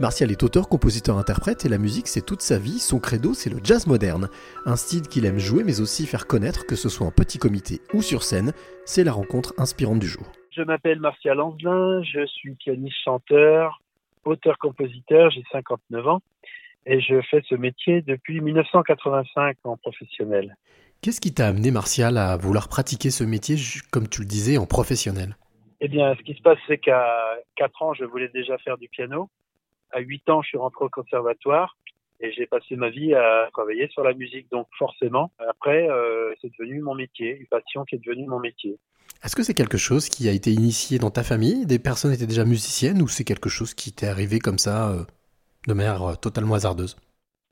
Martial est auteur, compositeur, interprète et la musique c'est toute sa vie. Son credo c'est le jazz moderne, un style qu'il aime jouer mais aussi faire connaître que ce soit en petit comité ou sur scène. C'est la rencontre inspirante du jour. Je m'appelle Martial Anzelin, je suis pianiste chanteur, auteur-compositeur, j'ai 59 ans et je fais ce métier depuis 1985 en professionnel. Qu'est-ce qui t'a amené Martial à vouloir pratiquer ce métier comme tu le disais en professionnel? Eh bien, ce qui se passe c'est qu'à 4 ans, je voulais déjà faire du piano à 8 ans, je suis rentré au conservatoire et j'ai passé ma vie à travailler sur la musique. Donc forcément, après, euh, c'est devenu mon métier, une passion qui est devenue mon métier. Est-ce que c'est quelque chose qui a été initié dans ta famille? Des personnes étaient déjà musiciennes ou c'est quelque chose qui t'est arrivé comme ça, euh, de manière euh, totalement hasardeuse?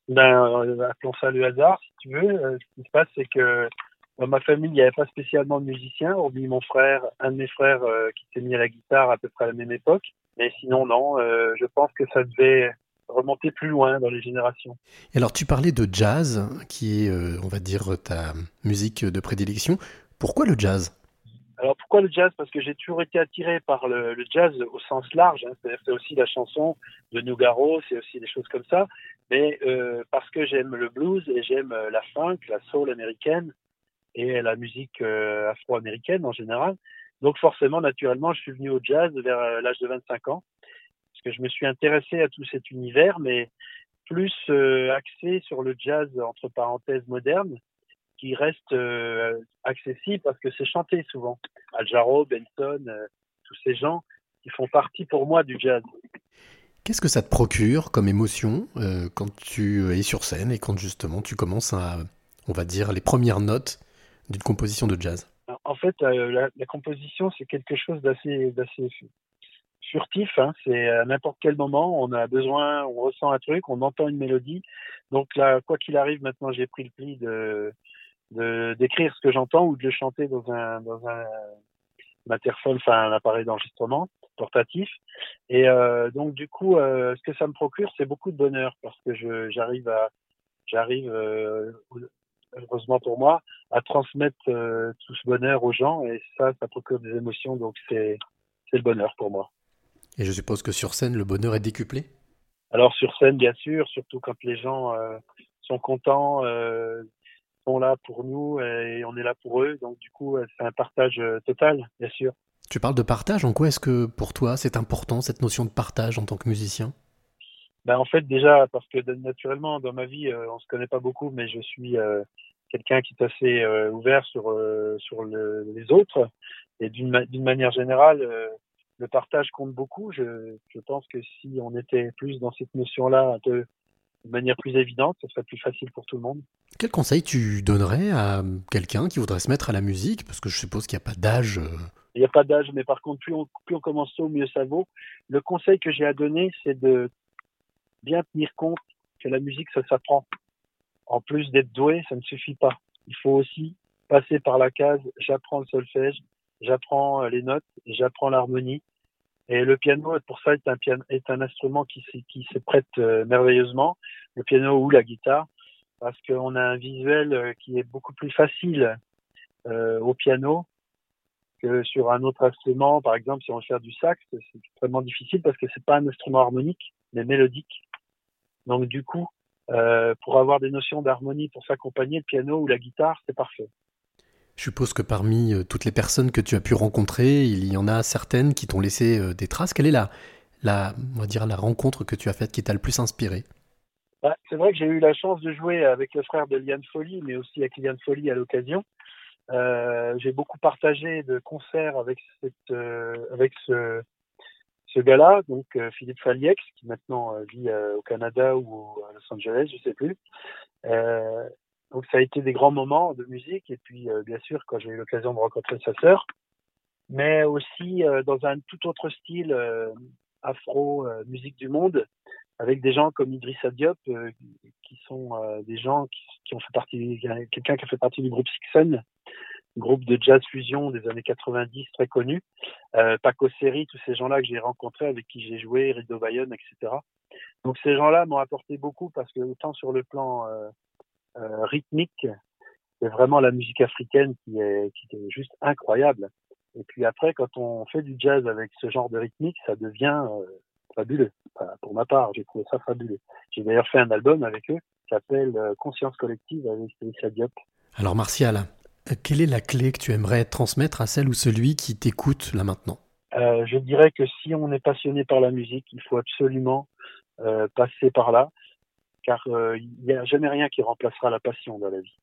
Ben, appelons ça le hasard, si tu veux. ce qui se passe, c'est que dans ma famille, il n'y avait pas spécialement de musiciens, hormis mon frère, un de mes frères qui s'est mis à la guitare à peu près à la même époque. Mais sinon, non, euh, je pense que ça devait remonter plus loin dans les générations. Et alors, tu parlais de jazz, qui est, euh, on va dire, ta musique de prédilection. Pourquoi le jazz? Alors pourquoi le jazz? Parce que j'ai toujours été attiré par le, jazz au sens large. Hein. C'est aussi la chanson de Nougaro, c'est aussi des choses comme ça. Mais euh, parce que j'aime le blues et j'aime la funk, la soul américaine et la musique afro-américaine en général. Donc forcément, naturellement, je suis venu au jazz vers euh, l'âge de 25 ans, parce que je me suis intéressé à tout cet univers, mais plus euh, axé sur le jazz entre parenthèses moderne, qui reste euh, accessible parce que c'est chanté souvent. Al Jarreau, Benson, tous ces gens qui font partie pour moi du jazz. Qu'est-ce que ça te procure comme émotion quand tu es sur scène et quand justement tu commences à, on va dire, les premières notes d'une composition de jazz en fait, euh, la, composition, c'est quelque chose d'assez, furtif. Hein. C'est à n'importe quel moment, on a besoin, on ressent un truc, on entend une mélodie. Donc là, quoi qu'il arrive, maintenant, j'ai pris le pli de, d'écrire ce que j'entends ou de le chanter dans un, dans un, enfin un appareil d'enregistrement portatif. Et euh, donc du coup, euh, ce que ça me procure, c'est beaucoup de bonheur parce que j'arrive à, j'arrive heureusement pour moi, à transmettre euh, tout ce bonheur aux gens. Et ça, ça procure des émotions. Donc, c'est le bonheur pour moi. Et je suppose que sur scène, le bonheur est décuplé? Alors, sur scène, bien sûr, surtout quand les gens euh, sont contents, euh, sont là pour nous et on est là pour eux. Donc, du coup, c'est un partage total, bien sûr. Tu parles de partage. En quoi est-ce que pour toi, c'est important, cette notion de partage en tant que musicien? Ben en fait déjà parce que naturellement dans ma vie on se connaît pas beaucoup mais je suis quelqu'un qui est assez euh, ouvert sur euh, sur le, les autres et d'une d'une manière générale euh, le partage compte beaucoup. Je, je pense que si on était plus dans cette notion-là de, de manière plus évidente, ce serait plus facile pour tout le monde. Quel conseil tu donnerais à quelqu'un qui voudrait se mettre à la musique? Parce que je suppose qu'il n'y a pas d'âge. Il n'y a pas d'âge, mais par contre, plus on, plus on commence tôt, mieux ça vaut. Le conseil que j'ai à donner, c'est de bien tenir compte que la musique, ça s'apprend en plus d'être doué, ça ne suffit pas. Il faut aussi passer par la case j'apprends le solfège, j'apprends euh, les notes, j'apprends l'harmonie. Et le piano, pour ça, est un, instrument qui, qui se prête euh, merveilleusement, le piano ou la guitare, parce qu'on a un visuel euh, qui est beaucoup plus facile au piano que sur un autre instrument. Par exemple, si on veut faire du sax, c'est extrêmement difficile parce que c'est pas un instrument harmonique, mais mélodique. Donc du coup, euh, pour avoir des notions d'harmonie pour s'accompagner, le piano ou la guitare, c'est parfait. Je suppose que parmi euh, toutes les personnes que tu as pu rencontrer, il y en a certaines qui t'ont laissé euh, des traces. Quelle est la, la, on va dire, la rencontre que tu as faite qui t'a le plus inspiré? Bah, C'est vrai que j'ai eu la chance de jouer avec le frère de Liane Folly, mais aussi avec Liane Folly à l'occasion. Euh, j'ai beaucoup partagé de concerts avec, cette, avec ce, ce gars-là, donc euh, Philippe Faliex, qui maintenant euh, vit euh, au Canada ou à Los Angeles, je sais plus. donc ça a été des grands moments de musique. Et puis bien sûr quand j'ai eu l'occasion de rencontrer sa sœur, mais aussi dans un tout autre style afro musique du monde avec des gens comme Idrissa Diop qui sont des gens qui, qui, ont fait partie quelqu'un qui a fait partie du groupe Sixon groupe de jazz fusion des années 90 très connu. Euh, Paco Seri, tous ces gens-là que j'ai rencontrés, avec qui j'ai joué, Rido Bayonne, etc. Donc ces gens-là m'ont apporté beaucoup parce que autant sur le plan euh, euh, rythmique, c'est vraiment la musique africaine qui est, qui est juste incroyable. Et puis après, quand on fait du jazz avec ce genre de rythmique, ça devient, euh, fabuleux. pour ma part, j'ai trouvé ça fabuleux. J'ai d'ailleurs fait un album avec eux qui s'appelle Conscience collective avec Felicia Diop. Alors Martial, quelle est la clé que tu aimerais transmettre à celle ou celui qui t'écoute là maintenant? Euh, Je dirais que si on est passionné par la musique, il faut absolument euh, passer par là, car euh, il n'y a jamais rien qui remplacera la passion dans la vie.